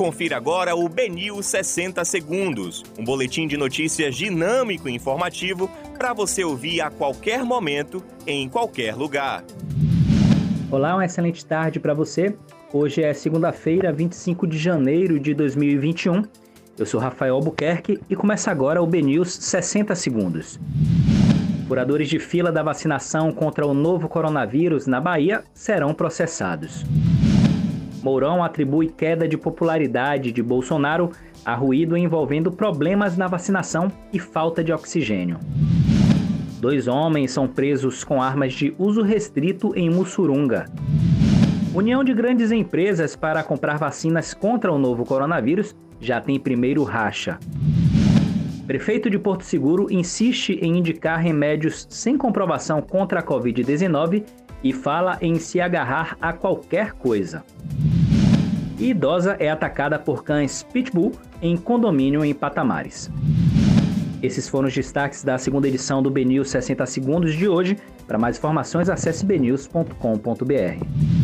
Confira agora o Benil 60 Segundos, um boletim de notícias dinâmico e informativo para você ouvir a qualquer momento, em qualquer lugar. Olá, uma excelente tarde para você. Hoje é segunda-feira, 25 de janeiro de 2021. Eu sou Rafael Albuquerque e começa agora o BNews 60 Segundos. Curadores de fila da vacinação contra o novo coronavírus na Bahia serão processados. Mourão atribui queda de popularidade de Bolsonaro a ruído envolvendo problemas na vacinação e falta de oxigênio. Dois homens são presos com armas de uso restrito em Mussurunga. União de grandes empresas para comprar vacinas contra o novo coronavírus já tem primeiro racha. Prefeito de Porto Seguro insiste em indicar remédios sem comprovação contra a Covid-19 e fala em se agarrar a qualquer coisa. E idosa é atacada por cães pitbull em condomínio em Patamares. Esses foram os destaques da segunda edição do BNews 60 Segundos de hoje. Para mais informações, acesse bnews.com.br.